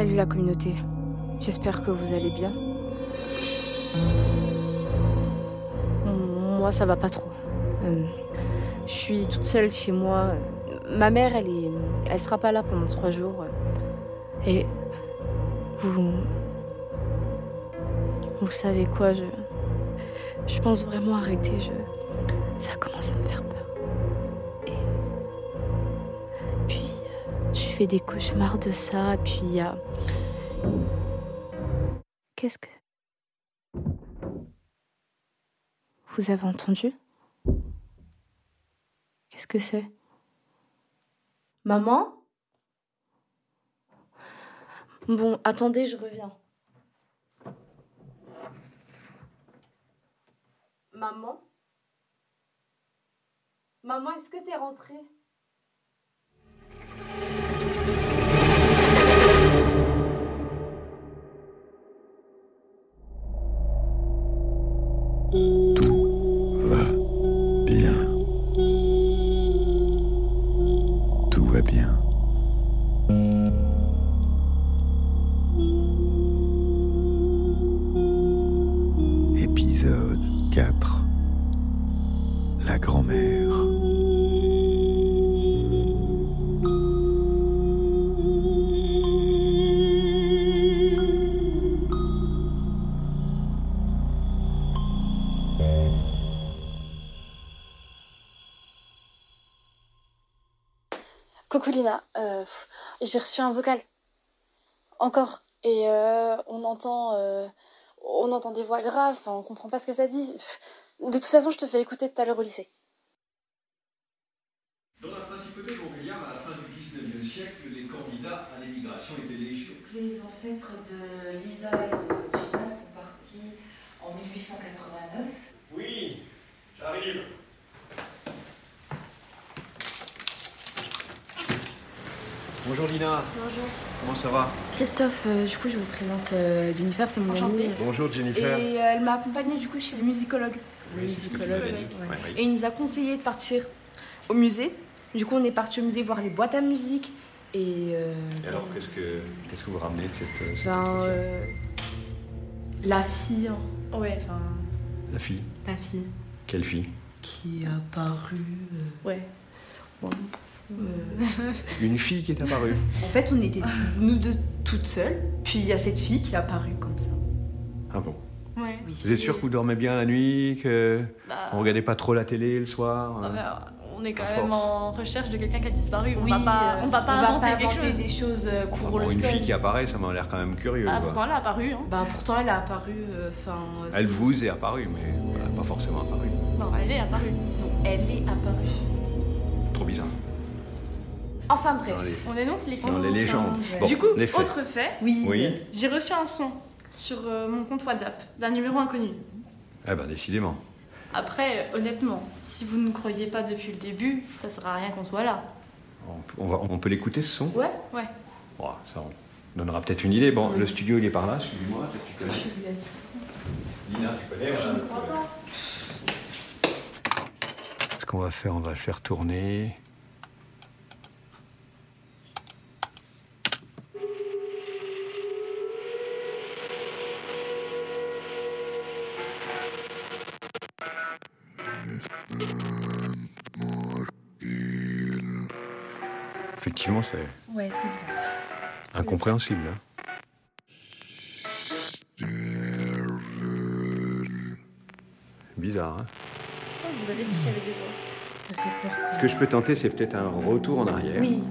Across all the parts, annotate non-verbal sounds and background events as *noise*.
Salut la communauté. J'espère que vous allez bien. Moi, ça va pas trop. Euh, je suis toute seule chez moi. Ma mère, elle est, elle sera pas là pendant trois jours. Et vous, vous savez quoi, je, je pense vraiment arrêter. Je, ça commence à me faire peur. Je fais des cauchemars de ça. Puis il a, qu'est-ce que vous avez entendu? Qu'est-ce que c'est? Maman? Bon, attendez, je reviens. Maman? Maman, est-ce que t'es rentrée? Coucou Lina, euh, j'ai reçu un vocal. Encore. Et euh, on entend euh, on entend des voix graves, enfin, on comprend pas ce que ça dit. De toute façon, je te fais écouter tout à l'heure au lycée. Dans la principauté montbéliarde, à la fin du XIXe siècle, les candidats à l'émigration étaient légion. Les ancêtres de Lisa et de Gina sont partis en 1889. Oui, j'arrive. Bonjour Lina, Bonjour. comment ça va? Christophe, euh, du coup, je vous présente euh, Jennifer, c'est mon amie. Bonjour Jennifer. Et euh, elle m'a accompagnée du coup chez le musicologue. Le Oui, musicologue, ouais. Ouais. Et il nous a conseillé de partir au musée. Du coup, on est parti au musée voir les boîtes à musique. Et. euh, Et alors, qu'est-ce que, qu'est-ce que vous ramenez de cette, cette ben, la fille. hein. Ouais, enfin. La fille La fille Quelle fille? Qui est apparue. euh, ouais. Bon, Une fille qui est apparue. En fait, on était nous deux toutes seules. Puis il y a cette fille qui est apparue comme ça. Ah bon Ouais. Oui. Vous êtes sûr que vous dormez bien la nuit, que Bah, vous regardez pas trop la télé le soir ah euh bah, on est quand à même force. en recherche de quelqu'un qui a disparu. On Oui, va pas, euh, on va pas inventer quelque inventer chose. des choses euh, Enfin, pour bon, le une fun. fille qui apparaît, ça m'a l'air quand même curieux. Ah, pourtant, elle a apparu. Hein. Ben, pourtant, elle a apparu. euh, Enfin. euh, Elle vous est apparue, mais pas forcément apparue. Non, elle est apparue. Non, elle est apparue. Trop bizarre. Enfin bref. Les, On énonce les faits. dans les légendes. ouais. Bon, du coup, les faits. autre fait, Oui. Oui. j'ai reçu un son sur euh, mon compte WhatsApp d'un numéro inconnu. Eh ben, décidément. Après, euh, honnêtement, si vous ne croyez pas depuis le début, ça sert à rien qu'on soit là. On, va, on peut l'écouter ce son? Ouais. Ouais. Bon, Ça on donnera peut-être une idée. Bon, le studio il est par là, excuse-moi. peut-être tu connais. Je. Lina, tu connais voilà. Ce qu'on va faire, on va le faire tourner. C'est Ouais, c'est bizarre. incompréhensible. hein. Bizarre, hein Vous avez dit qu'il y avait des voix. Ça fait peur. Ce que je peux tenter, c'est peut-être un retour en arrière. Oui.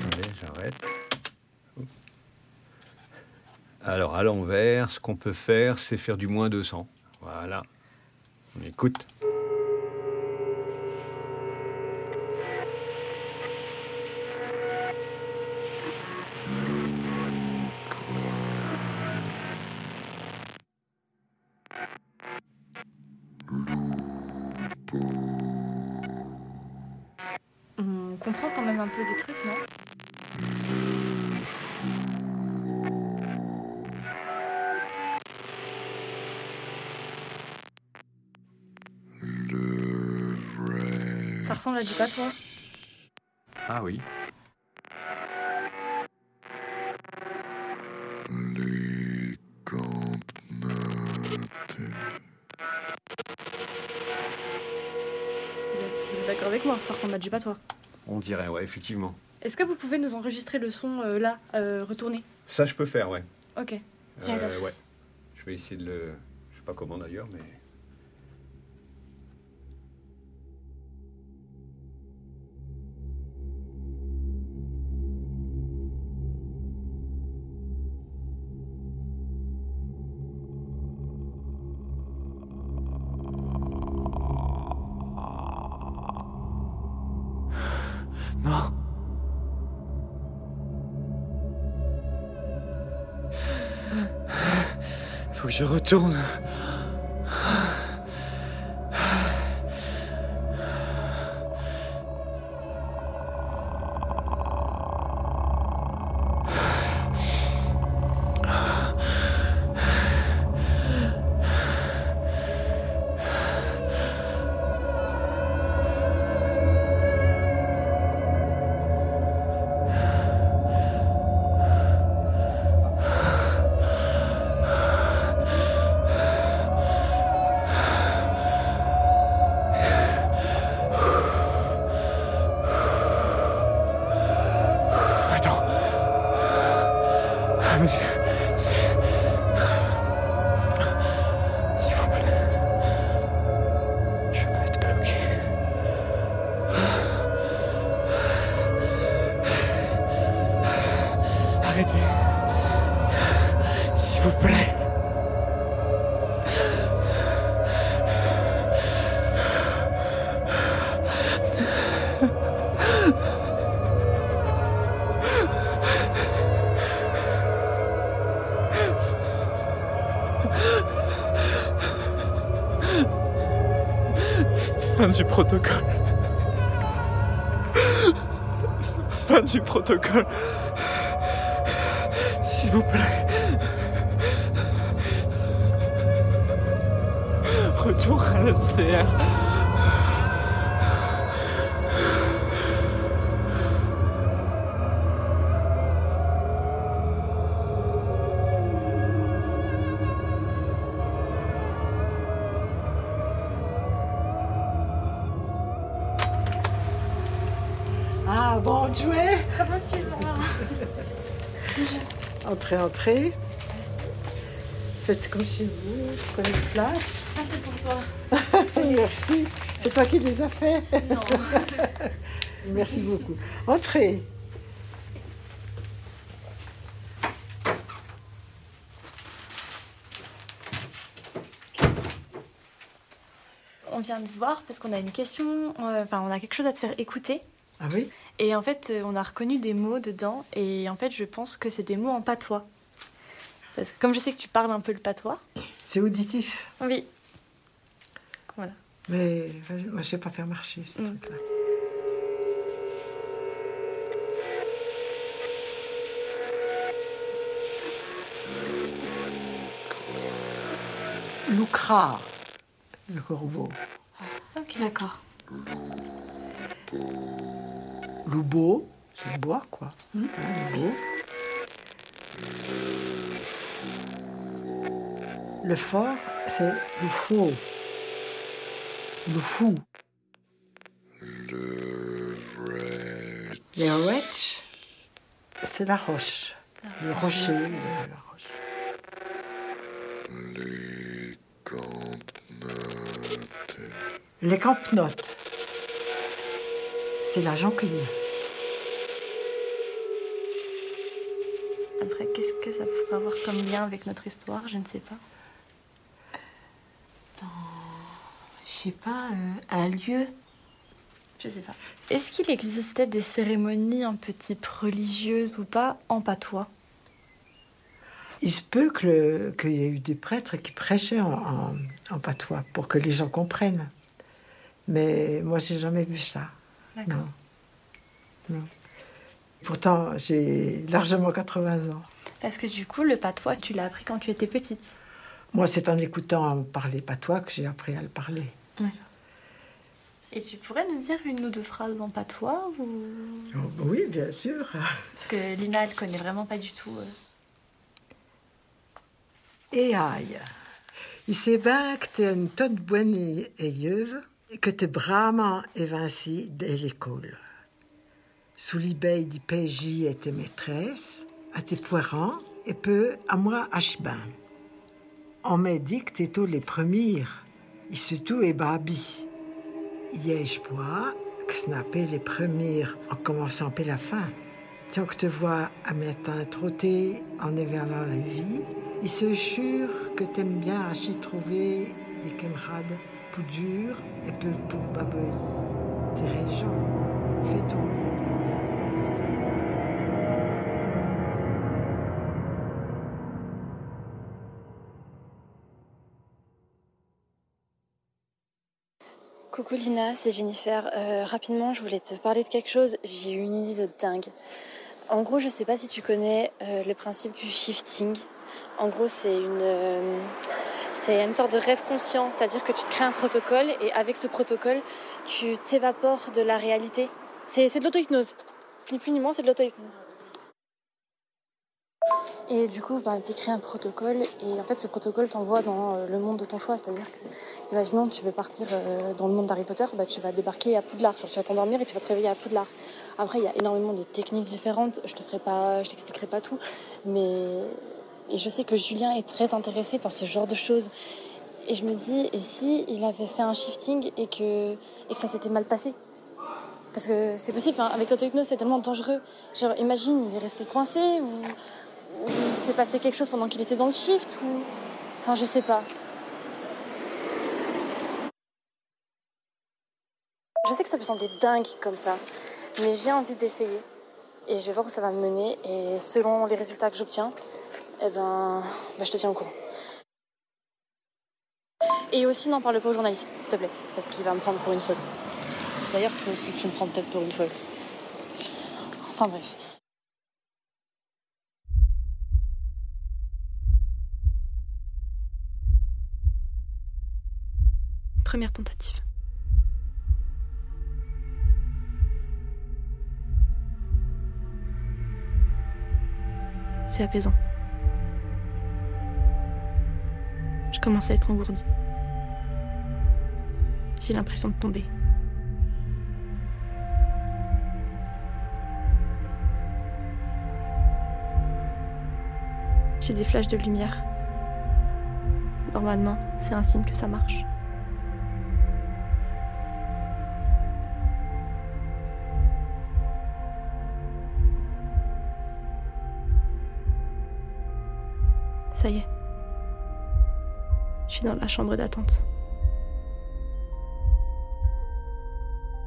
Attendez, j'arrête. Alors, à l'envers, ce qu'on peut faire, c'est faire du moins 200. Voilà. On écoute. Ça ressemble à du patois. Ah oui. Vous êtes d'accord avec moi, ça ressemble à du patois. On dirait, ouais, effectivement. Est-ce que vous pouvez nous enregistrer le son euh, là, euh, retourné? Ça, je peux faire, ouais. Ok. Euh, ouais. Je vais essayer de le. Je sais pas comment d'ailleurs, mais. Je retourne. Arrêtez. S'il vous plaît. Fin du protocole. Fin du protocole. S'il vous plaît. Retour à l'MCR. Entrez, entrez. Faites comme chez vous, prenez place. Ça c'est pour toi. *laughs* Merci. C'est toi qui les as fait Non. *laughs* Merci beaucoup. Entrez. On vient de voir parce qu'on a une question, euh, enfin on a quelque chose à te faire écouter. Ah oui? Et en fait, euh, on a reconnu des mots dedans et en fait, je pense que c'est des mots en patois. Parce que comme je sais que tu parles un peu le patois. C'est auditif. Oui. Mais vas-y, moi, je sais pas faire marcher ce Mm. truc-là. Lucra, le corbeau. D'accord. Loubeau, c'est le bois, quoi. Hein, loubeau. Le fort, c'est le faux. Le fou. Les wretch, c'est la roche. Le rocher, le- la roche. Les campnotes, c'est la jonquille. Après, qu'est-ce que ça pourrait avoir comme lien avec notre histoire? Je ne sais pas. Je sais pas, euh, un lieu. Je sais pas. Est-ce qu'il existait des cérémonies un peu type religieuses ou pas? En patois Il se peut que qu'il y ait eu des prêtres qui prêchaient en, en- en patois pour que les gens comprennent. Mais moi, j'ai jamais vu ça. Non. non. Pourtant, j'ai largement 80 ans. Parce que du coup, le patois, tu l'as appris quand tu étais petite. Moi, c'est en écoutant parler patois que j'ai appris à le parler. Et tu pourrais nous dire une ou deux phrases en patois ou... Oh, oui, bien sûr. *laughs* Parce que Lina, elle connaît vraiment pas du tout. euh. Et aïe. Il s'est bien que t'es une tonne bonne et que t'es vraiment évincé de l'école. Du PJ et tes maîtresses, à tes poirons, et peu à moi dit que t'es tous les premiers, et surtout et babi. Yej bois, que snapper les premiers en commençant par la fin. Tant que te vois à matin trotter en éverlant la vie, il se jure que t'aimes bien y trouver des camarades plus durs et peu pour babeuse. Tes régions, Coucou Lina, c'est Jennifer. Euh, rapidement, je voulais te parler de quelque chose. J'ai eu une idée de dingue. En gros, je sais pas si tu connais euh, le principe du shifting. En gros, c'est une, euh, c'est une sorte de rêve conscient, c'est-à-dire que tu te crées un protocole et avec ce protocole, tu t'évapores de la réalité. C'est, de l'auto-hypnose. Ni plus ni moins, c'est de l'auto-hypnose. Et du coup, bah, tu crées un protocole et en fait, ce protocole t'envoie dans euh, le monde de ton choix. C'est-à-dire que, imaginons, tu veux partir euh, dans le monde d'Harry Potter, bah, tu vas débarquer à Poudlard. Tu vas t'endormir et tu vas te réveiller à Poudlard. Après, il y a énormément de techniques différentes. Je te ferai pas, je t'expliquerai pas tout, mais je sais que Julien est très intéressé par ce genre de choses. Et je me dis, et si il avait fait un shifting et que ça s'était mal passé? Parce que c'est possible, avec l'auto-hypnose, c'est tellement dangereux. Genre, imagine, il est resté coincé ou, il s'est passé quelque chose pendant qu'il était dans le shift ou. Enfin, je sais pas. Je sais que ça peut sembler dingue comme ça, mais j'ai envie d'essayer. Et je vais voir où ça va me mener. Et selon les résultats que j'obtiens, eh ben, bah, je te tiens au courant. Et aussi, n'en parle pas au journaliste, s'il te plaît, parce qu'il va me prendre pour une folle. D'ailleurs, toi aussi, tu me prends peut-être pour une folle. Enfin bref. Première tentative. C'est apaisant. Je commence à être engourdie. J'ai l'impression de tomber. Des flashs de lumière. Normalement, c'est un signe que ça marche. Ça y est. Je suis dans la chambre d'attente.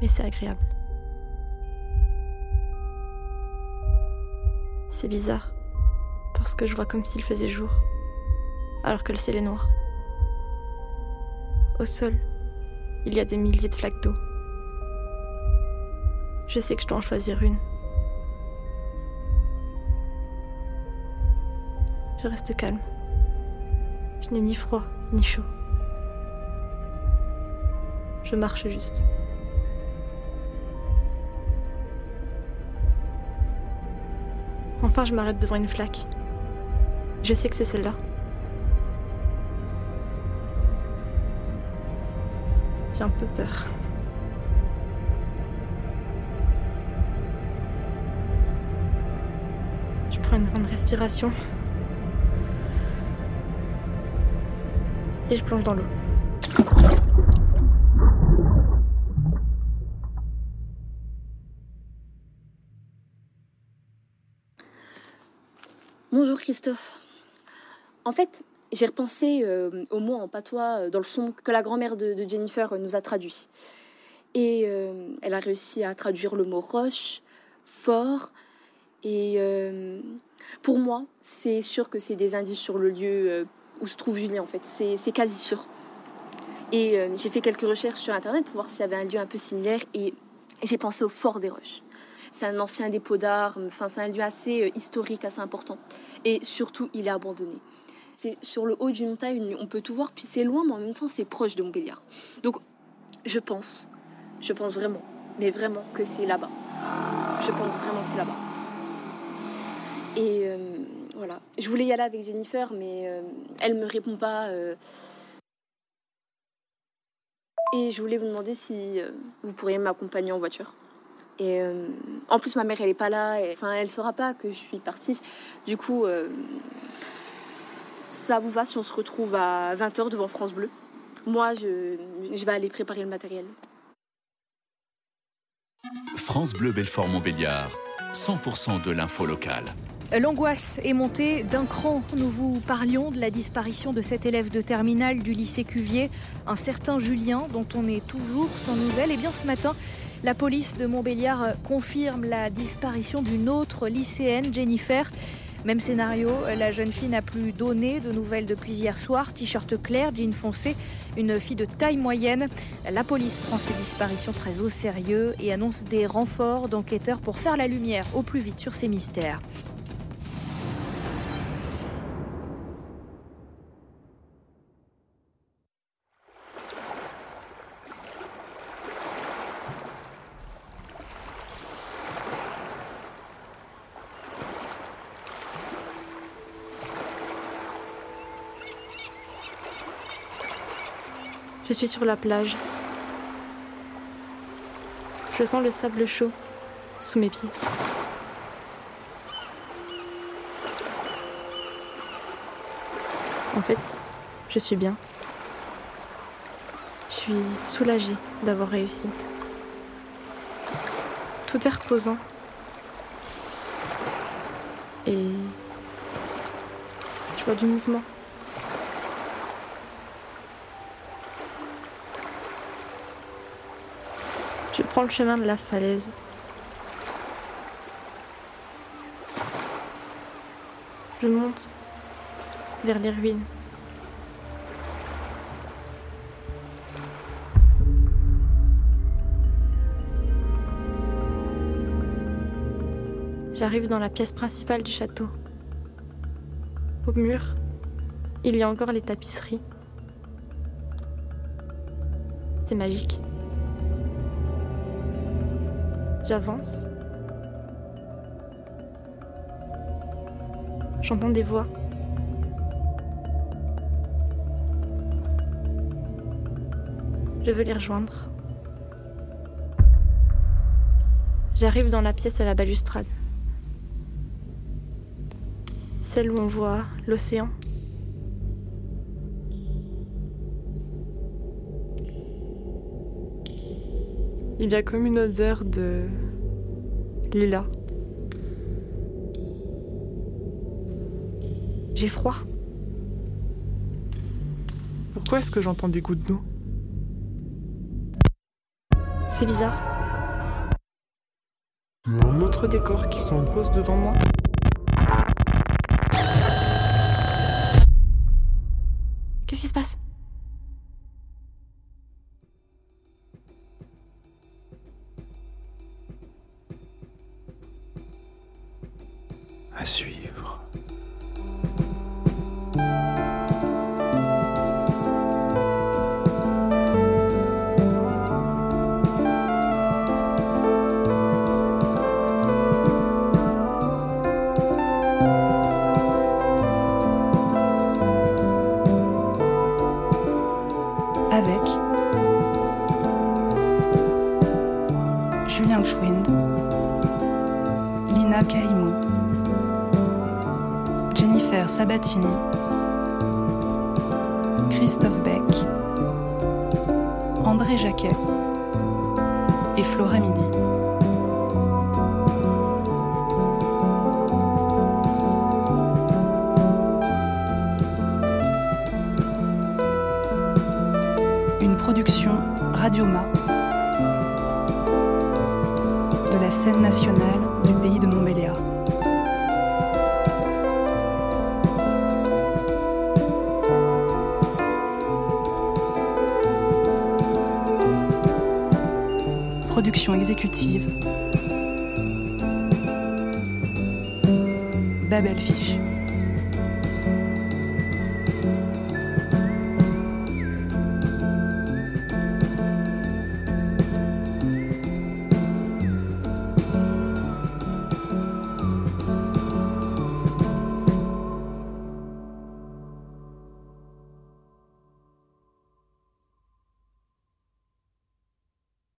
Mais c'est agréable. C'est bizarre, parce que je vois comme s'il faisait jour, alors que le ciel est noir. Au sol, il y a des milliers de flaques d'eau. Je sais que je dois en choisir une. Je reste calme. Je n'ai ni froid ni chaud. Je marche juste. Enfin, je m'arrête devant une flaque. Je sais que c'est celle-là. J'ai un peu peur. Je prends une grande respiration. Et je plonge dans l'eau. Bonjour Christophe. En fait, j'ai repensé euh, au mot en patois euh, dans le son que la grand-mère de, Jennifer euh, nous a traduit. Et elle a réussi à traduire le mot roche, fort. Et pour moi, c'est sûr que c'est des indices sur le lieu où se trouve Julien, en fait. C'est quasi sûr. Et j'ai fait quelques recherches sur Internet pour voir s'il y avait un lieu un peu similaire. Et j'ai pensé au Fort des Roches. C'est un ancien dépôt d'armes, enfin, c'est un lieu assez euh, historique, assez important. Et surtout, il est abandonné. C'est sur le haut d'une montagne, on peut tout voir, puis c'est loin, mais en même temps, c'est proche de Montbéliard. Donc, je pense, je pense vraiment, mais vraiment que c'est là-bas. Je pense vraiment que c'est là-bas. Et euh, voilà. Je voulais y aller avec Jennifer, mais euh, elle me répond pas. euh. Et je voulais vous demander si euh, vous pourriez m'accompagner en voiture. Et euh, en plus, ma mère, elle est pas là. Et, enfin, elle saura pas que je suis partie. Du coup, euh, ça vous va si on se retrouve à 20h devant France Bleu? Moi, je, je vais aller préparer le matériel. France Bleu Belfort Montbéliard, 100% de l'info locale. L'angoisse est montée d'un cran. Nous vous parlions de la disparition de cet élève de terminale du lycée Cuvier, un certain Julien, dont on est toujours sans nouvelles. Et bien ce matin, la police de Montbéliard confirme la disparition d'une autre lycéenne, Jennifer. Même scénario, la jeune fille n'a plus donné de nouvelles depuis hier soir. T-shirt clair, jean foncé, une fille de taille moyenne. La police prend ces disparitions très au sérieux et annonce des renforts d'enquêteurs pour faire la lumière au plus vite sur ces mystères. Je suis sur la plage. Je sens le sable chaud sous mes pieds. En fait, je suis bien. Je suis soulagée d'avoir réussi. Tout est reposant. Et je vois du mouvement. Je prends le chemin de la falaise. Je monte vers les ruines. J'arrive dans la pièce principale du château. Au mur, il y a encore les tapisseries. C'est magique. J'avance. J'entends des voix. Je veux les rejoindre. J'arrive dans la pièce à la balustrade. Celle où on voit l'océan. Il y a comme une odeur de lilas. J'ai froid. Pourquoi est-ce que j'entends des gouttes d'eau? C'est bizarre. Il y a un autre décor qui s'impose devant moi? Qu'est-ce qui se passe? Julien Schwind, Lina Caïmou, Jennifer Sabatini, Christophe Beck, André Jacquet et Flora Midi. Une production Radioma scène nationale du pays de Montbéliard. Production exécutive Babel Fish.